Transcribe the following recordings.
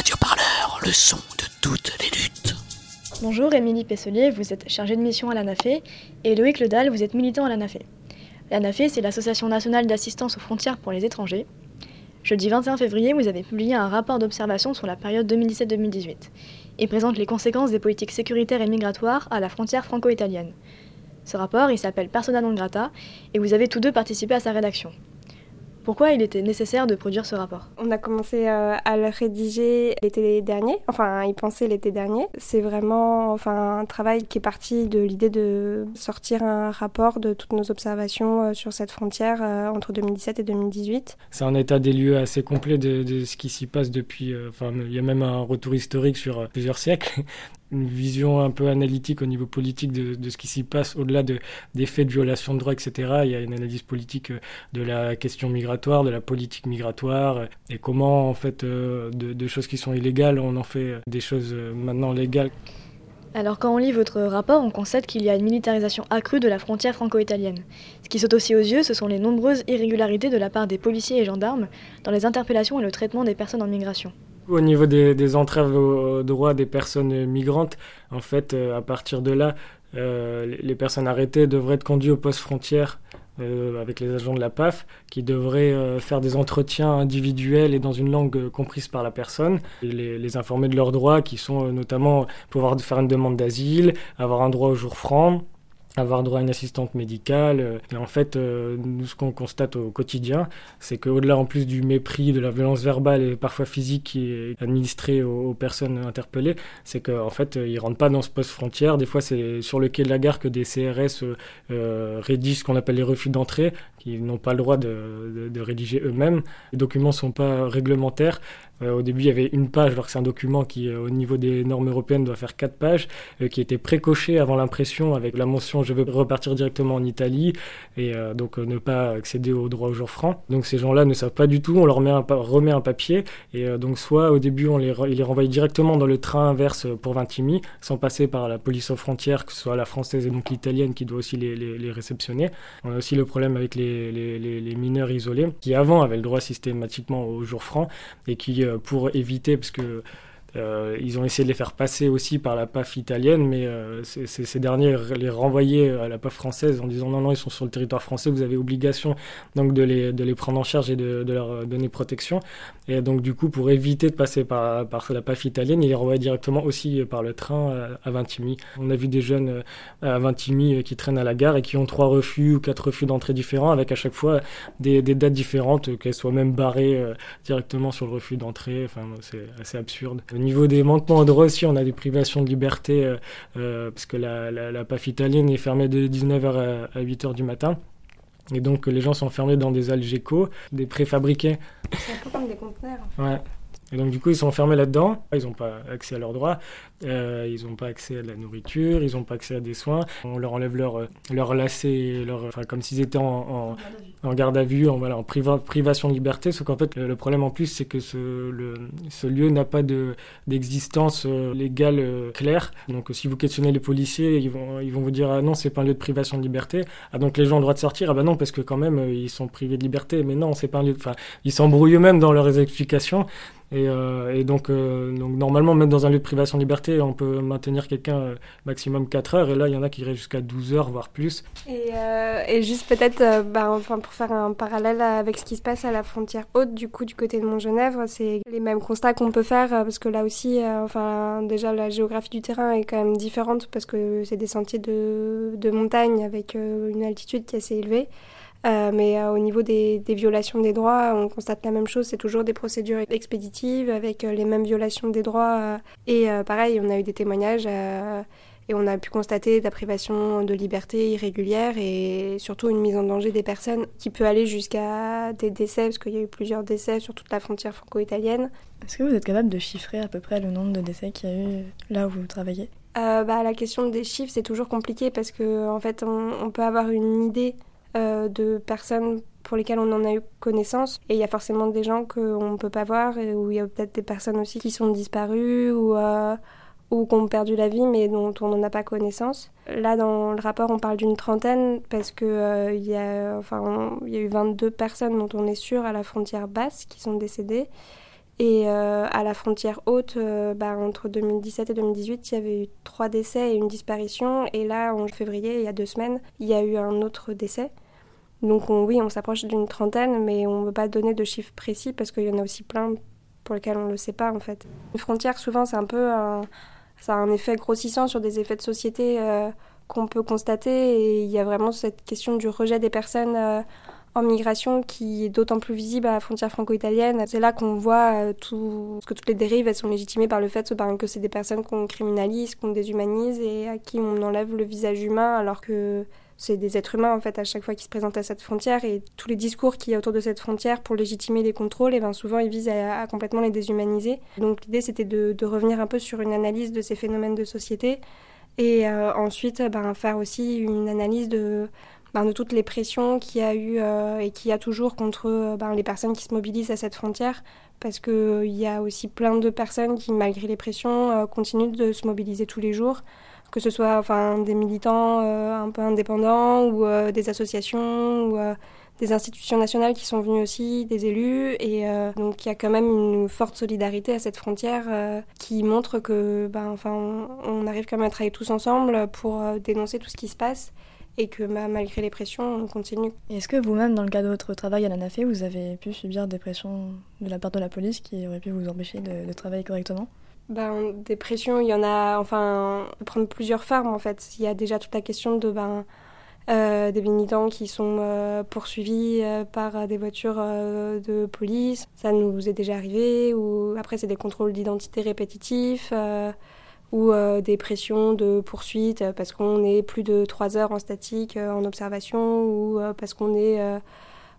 Radio Parleur, le son de toutes les luttes. Bonjour, Émilie Pesselier, vous êtes chargée de mission à l'ANAFE et Loïc Ledal, vous êtes militant à l'ANAFE. L'ANAFE, c'est l'Association nationale d'assistance aux frontières pour les étrangers. Jeudi 21 février, vous avez publié un rapport d'observation sur la période 2017-2018. Il présente les conséquences des politiques sécuritaires et migratoires à la frontière franco-italienne. Ce rapport, il s'appelle Persona non grata et vous avez tous deux participé à sa rédaction. Pourquoi il était nécessaire de produire ce rapport? On a commencé euh, à le rédiger l'été dernier, enfin y penser l'été dernier. C'est vraiment enfin, un travail qui est parti de l'idée de sortir un rapport de toutes nos observations euh, sur cette frontière euh, entre 2017 et 2018. C'est un état des lieux assez complet de, de ce qui s'y passe depuis, enfin il y a même un retour historique sur plusieurs siècles une vision un peu analytique au niveau politique de, ce qui s'y passe au-delà de, des faits de violation de droits, etc. Il y a une analyse politique euh, de la question migratoire, de la politique migratoire, euh, et comment, en fait, euh, de, de choses qui sont illégales, on en fait des choses maintenant légales. Alors quand on lit votre rapport, on constate qu'il y a une militarisation accrue de la frontière franco-italienne. Ce qui saute aussi aux yeux, ce sont les nombreuses irrégularités de la part des policiers et gendarmes dans les interpellations et le traitement des personnes en migration. Au niveau des, entraves aux droits des personnes migrantes, en fait, euh, à partir de là, euh, les personnes arrêtées devraient être conduites au poste frontière euh, avec les agents de la PAF, qui devraient faire des entretiens individuels et dans une langue comprise par la personne, les, les, informer de leurs droits, qui sont notamment pouvoir faire une demande d'asile, avoir un droit au jour franc, avoir droit à une assistante médicale. Et en fait, euh, nous, ce qu'on constate au quotidien, c'est qu'au-delà, en plus du mépris, de la violence verbale et parfois physique qui est administrée aux, personnes interpellées, c'est qu'en en fait, ils rentrent pas dans ce poste frontière. Des fois, c'est sur le quai de la gare que des CRS euh, rédigent ce qu'on appelle les refus d'entrée, qui n'ont pas le droit de, de, rédiger eux-mêmes. Les documents sont pas réglementaires. Euh, au début, il y avait une page, alors que c'est un document qui, euh, au niveau des normes européennes, doit faire quatre pages, euh, qui était précoché avant l'impression avec la mention je veux repartir directement en Italie et donc ne pas accéder au droit au jour franc. Donc ces gens-là ne savent pas du tout, on leur met un, remet un papier et donc soit au début on les, il les renvoie directement dans le train inverse pour Vintimille, sans passer par la police aux frontières, que ce soit la française et donc l'italienne qui doit aussi les, les, les, réceptionner. On a aussi le problème avec les, les mineurs isolés qui avant avaient le droit systématiquement au jour franc et qui pour éviter, parce que euh, ils ont essayé de les faire passer aussi par la PAF italienne, mais euh, ces derniers les renvoyaient à la PAF française en disant non, non, ils sont sur le territoire français, vous avez obligation donc de les, de les prendre en charge et de, de leur donner protection. Et donc, du coup, pour éviter de passer par, par la PAF italienne, ils les renvoyaient directement aussi par le train à, Vintimille. On a vu des jeunes à Vintimille qui traînent à la gare et qui ont trois refus ou quatre refus d'entrée différents, avec à chaque fois des, des dates différentes, qu'elles soient même barrées euh, directement sur le refus d'entrée. Enfin, c'est assez absurde niveau des manquements de droits aussi, on a des privations de liberté euh, euh, parce que la, la, la, PAF italienne est fermée de 19h à, 8h du matin. Et donc les gens sont enfermés dans des algécos, des préfabriqués. C'est un peu comme des conteneurs. Ouais. Et donc du coup ils sont enfermés là-dedans, ils n'ont pas accès à leurs droits, euh, ils n'ont pas accès à de la nourriture, ils n'ont pas accès à des soins, on leur enlève leur, leur lacet, leur, enfin, comme s'ils étaient en, en, en, garde à vue, en, voilà, en priva, privation de liberté, sauf qu'en fait le, problème en plus c'est que ce, le, ce lieu n'a pas d'existence de, euh, légale euh, claire, donc si vous questionnez les policiers, ils vont, ils vont vous dire ah non c'est pas un lieu de privation de liberté, ah donc les gens ont le droit de sortir, ah bah non parce que quand même euh, ils sont privés de liberté, mais non c'est pas un lieu, enfin ils s'embrouillent eux-mêmes dans leurs explications, et, euh, euh, donc, normalement, même dans un lieu de privation de liberté, on peut maintenir quelqu'un euh, maximum 4 heures. Et là, il y en a qui restent jusqu'à 12 heures, voire plus. Et, juste peut-être, bah, enfin, pour faire un parallèle avec ce qui se passe à la frontière haute, du coup, du côté de Montgenèvre, c'est les mêmes constats qu'on peut faire. Parce que là aussi, enfin, déjà, la géographie du terrain est quand même différente parce que c'est des sentiers de, de montagne avec une altitude qui est assez élevée. Euh, mais euh, au niveau des, des, violations des droits, on constate la même chose, c'est toujours des procédures expéditives avec euh, les mêmes violations des droits. Et pareil, on a eu des témoignages et on a pu constater de la privation de liberté irrégulière et surtout une mise en danger des personnes qui peut aller jusqu'à des décès, parce qu'il y a eu plusieurs décès sur toute la frontière franco-italienne. Est-ce que vous êtes capable de chiffrer à peu près le nombre de décès qu'il y a eu là où vous travaillez? Bah, La question des chiffres, c'est toujours compliqué parce qu'en en fait, on, on peut avoir une idée euh, de personnes pour lesquelles on en a eu connaissance. Et il y a forcément des gens qu'on ne peut pas voir, et où il y a peut-être des personnes aussi qui sont disparues ou, euh, ou qui ont perdu la vie, mais dont on n'en a pas connaissance. Là, dans le rapport, on parle d'une trentaine, parce qu'il euh, y, a, enfin, y a eu 22 personnes dont on est sûr à la frontière basse qui sont décédées. Et à la frontière haute, bah, entre 2017 et 2018, il y avait eu trois décès et une disparition. Et là, en février, il y a deux semaines, il y a eu un autre décès. Donc oui, on s'approche d'une trentaine, mais on ne veut pas donner de chiffres précis parce qu'il y en a aussi plein pour lesquels on ne le sait pas en fait. Une frontière, souvent, c'est un peu ça a un effet grossissant sur des effets de société qu'on peut constater. Et il y a vraiment cette question du rejet des personnes euh, en migration qui est d'autant plus visible à la frontière franco-italienne. C'est là qu'on voit euh, tout, que toutes les dérives sont légitimées par le fait ben, que c'est des personnes qu'on criminalise, qu'on déshumanise et à qui on enlève le visage humain alors que c'est des êtres humains en fait à chaque fois qu'ils se présentent à cette frontière et tous les discours qu'il y a autour de cette frontière pour légitimer les contrôles, et ben souvent ils visent à, complètement les déshumaniser. Donc l'idée c'était de, de, revenir un peu sur une analyse de ces phénomènes de société et euh, ensuite, ben, faire aussi une analyse de, ben, de toutes les pressions qu'il y a eu euh, et qu'il y a toujours contre ben, les personnes qui se mobilisent à cette frontière. Parce qu'il y a aussi plein de personnes qui, malgré les pressions, euh, continuent de se mobiliser tous les jours que ce soit enfin, des militants un peu indépendants ou des associations ou des institutions nationales qui sont venues aussi, des élus. Et euh, donc il y a quand même une forte solidarité à cette frontière euh, qui montre que ben, enfin, on, arrive quand même à travailler tous ensemble pour euh, dénoncer tout ce qui se passe et que bah, malgré les pressions, on continue. Est-ce que vous-même, dans le cadre de votre travail à la NAFE, vous avez pu subir des pressions de la part de la police qui auraient pu vous empêcher de, travailler correctement? Ben, des pressions, il y en a, enfin, on peut prendre plusieurs formes en fait. Il y a déjà toute la question de ben, euh, des militants qui sont euh, poursuivis euh, par des voitures de police. Ça nous est déjà arrivé. Ou après, c'est des contrôles d'identité répétitifs ou des pressions de poursuite parce qu'on est plus de trois heures en statique en observation ou parce qu'on est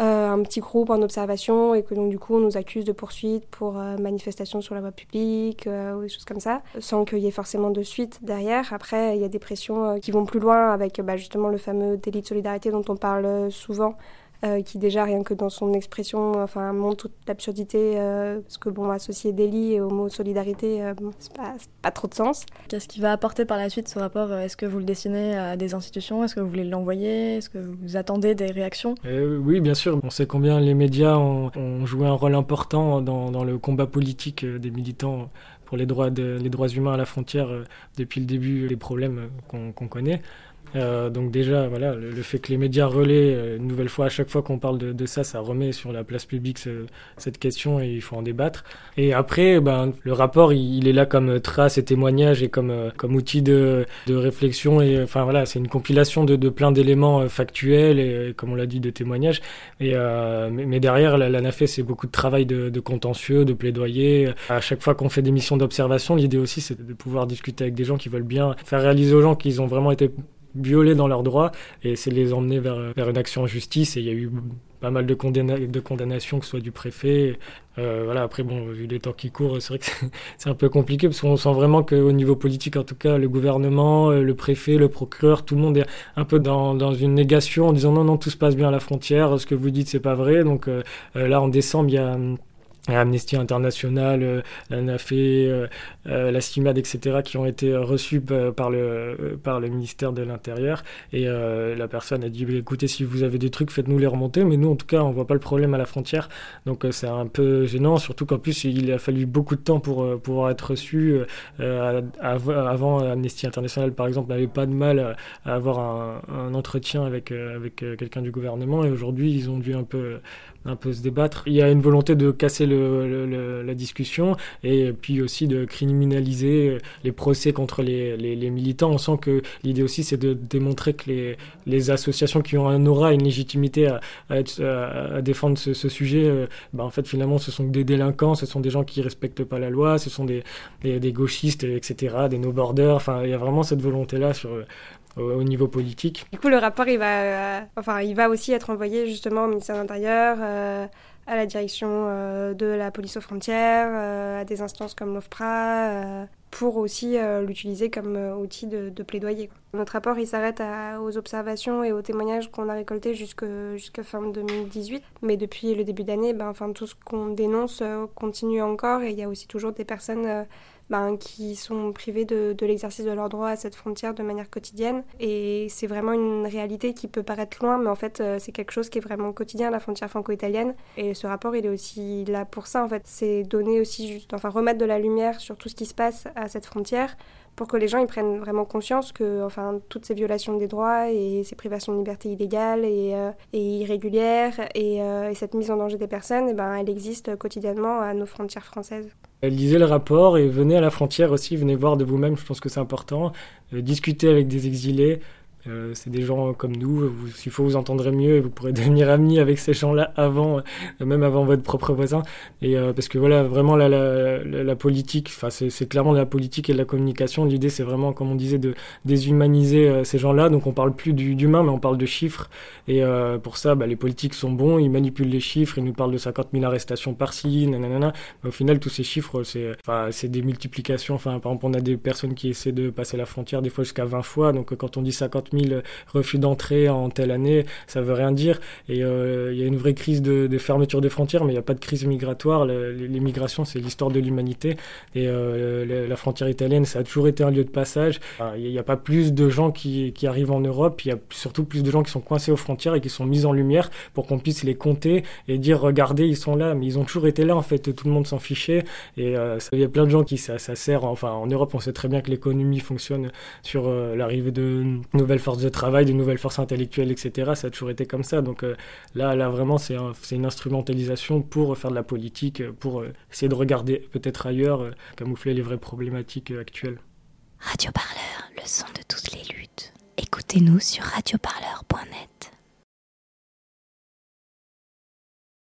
euh, un petit groupe en observation et que donc du coup on nous accuse de poursuite pour euh, manifestation sur la voie publique euh, ou des choses comme ça, sans qu'il y ait forcément de suite derrière. Après, il y a des pressions qui vont plus loin avec bah, justement le fameux délit de solidarité dont on parle souvent euh, qui déjà rien que dans son expression enfin montre toute l'absurdité euh, parce que bon associer délit au mot solidarité euh, c'est pas, pas, trop de sens. Qu'est-ce qui va apporter par la suite ce rapport Est-ce que vous le dessinez à des institutions Est-ce que vous voulez l'envoyer Est-ce que vous attendez des réactions? Oui bien sûr, on sait combien les médias ont, joué un rôle important dans, dans le combat politique des militants pour les droits, de, les droits humains à la frontière depuis le début des problèmes qu'on connaît. Euh, donc déjà, voilà, le, fait que les médias relaient euh, une nouvelle fois à chaque fois qu'on parle de, de, ça, ça remet sur la place publique cette question et il faut en débattre. Et après, ben, le rapport, il, est là comme trace et témoignage et comme, euh, comme outil de, de réflexion. Et enfin voilà, c'est une compilation de, de plein d'éléments factuels et, comme on l'a dit, de témoignages. Et, mais, derrière, la, la c'est beaucoup de travail de, contentieux, de plaidoyer. À chaque fois qu'on fait des missions d'observation, l'idée aussi, c'est de pouvoir discuter avec des gens qui veulent bien faire réaliser aux gens qu'ils ont vraiment été violés dans leurs droits et c'est les emmener vers, vers une action en justice. Et il y a eu pas mal de, de condamnations, que ce soit du préfet. Euh, voilà, après, bon, vu les temps qui courent, c'est vrai que c'est un peu compliqué parce qu'on sent vraiment qu'au niveau politique, en tout cas, le gouvernement, euh, le préfet, le procureur, tout le monde est un peu dans, dans une négation en disant non, non, tout se passe bien à la frontière, ce que vous dites, c'est pas vrai. Donc euh, là, en décembre, il y a Amnesty International, euh, la NAFE, euh, euh, CIMAD, etc., qui ont été reçus par le, par le ministère de l'Intérieur. Et la personne a dit bah, écoutez, si vous avez des trucs, faites-nous les remonter. Mais nous, en tout cas, on voit pas le problème à la frontière. Donc c'est un peu gênant, surtout qu'en plus, il a fallu beaucoup de temps pour pouvoir être reçu. avant, Amnesty International, par exemple, n'avait pas de mal à avoir un, un entretien avec, avec quelqu'un du gouvernement. Et aujourd'hui, ils ont dû un peu un peu se débattre. Il y a une volonté de casser le, la discussion et puis aussi de criminaliser les procès contre les, les, militants. On sent que l'idée aussi c'est de démontrer que les, les, associations qui ont un aura, une légitimité à, à, défendre ce, sujet, euh, bah en fait finalement ce sont des délinquants, ce sont des gens qui respectent pas la loi, ce sont des, des, des gauchistes, etc., des no-borders. Enfin, il y a vraiment cette volonté-là sur au, niveau politique. Du coup, le rapport, il va, euh, enfin, il va aussi être envoyé justement au ministère de l'Intérieur, euh, à la direction euh, de la police aux frontières, à des instances comme l'OFPRA, pour aussi l'utiliser comme outil de, plaidoyer. Notre rapport, il s'arrête aux observations et aux témoignages qu'on a récoltés jusqu'à fin 2018. Mais depuis le début d'année, ben, enfin, tout ce qu'on dénonce continue encore et il y a aussi toujours des personnes ben, qui sont privés de, l'exercice de leur droit à cette frontière de manière quotidienne. Et c'est vraiment une réalité qui peut paraître loin, mais en fait, euh, c'est quelque chose qui est vraiment quotidien, la frontière franco-italienne. Et ce rapport, il est aussi là pour ça, en fait. C'est donner aussi juste, enfin, remettre de la lumière sur tout ce qui se passe à cette frontière pour que les gens ils prennent vraiment conscience que enfin toutes ces violations des droits et ces privations de liberté illégales et, euh, irrégulières et, euh, et, cette mise en danger des personnes, et eh ben, elle existe quotidiennement à nos frontières françaises. Lisez le rapport et venez à la frontière aussi, venez voir de vous-même, je pense que c'est important. Euh, discuter avec des exilés, euh, c'est des gens comme nous, s'il faut vous entendrez mieux et vous pourrez devenir amis avec ces gens-là avant, euh, même avant votre propre voisin. Et euh, parce que voilà, vraiment la, la, la, politique, enfin c'est clairement de la politique et de la communication. L'idée c'est vraiment, comme on disait, de déshumaniser ces gens-là. Donc on parle plus d'humains, mais on parle de chiffres. Et pour ça, bah, les politiques sont bons, ils manipulent les chiffres, ils nous parlent de 50 000 arrestations par-ci, nanana. Mais au final, tous ces chiffres, c'est enfin, des multiplications. Enfin, par exemple, on a des personnes qui essaient de passer la frontière des fois jusqu'à 20 fois. Donc quand on dit 50 000 refus d'entrée en telle année, ça veut rien dire. Et euh, il y a une vraie crise de, fermeture des frontières, mais il n'y a pas de crise migratoire. L'immigration, c'est l'histoire de l'humanité. Et euh, la frontière italienne, ça a toujours été un lieu de passage. Il n'y a pas plus de gens qui, qui arrivent en Europe, il y a surtout plus de gens qui sont coincés aux frontières et qui sont mis en lumière pour qu'on puisse les compter et dire regardez, ils sont là. Mais ils ont toujours été là, en fait, tout le monde s'en fichait. Et euh, il y a plein de gens qui ça, ça sert. Enfin, en Europe, on sait très bien que l'économie fonctionne sur l'arrivée de nouvelles forces de travail, de nouvelles forces intellectuelles, etc. Ça a toujours été comme ça. Donc euh, là, là vraiment, c'est une instrumentalisation pour faire de la politique, pour euh, essayer de regarder peut-être ailleurs, euh, camoufler les vraies problématiques actuelles. Radio Parleur, le son de toutes les luttes. Écoutez-nous sur radioparleur.net.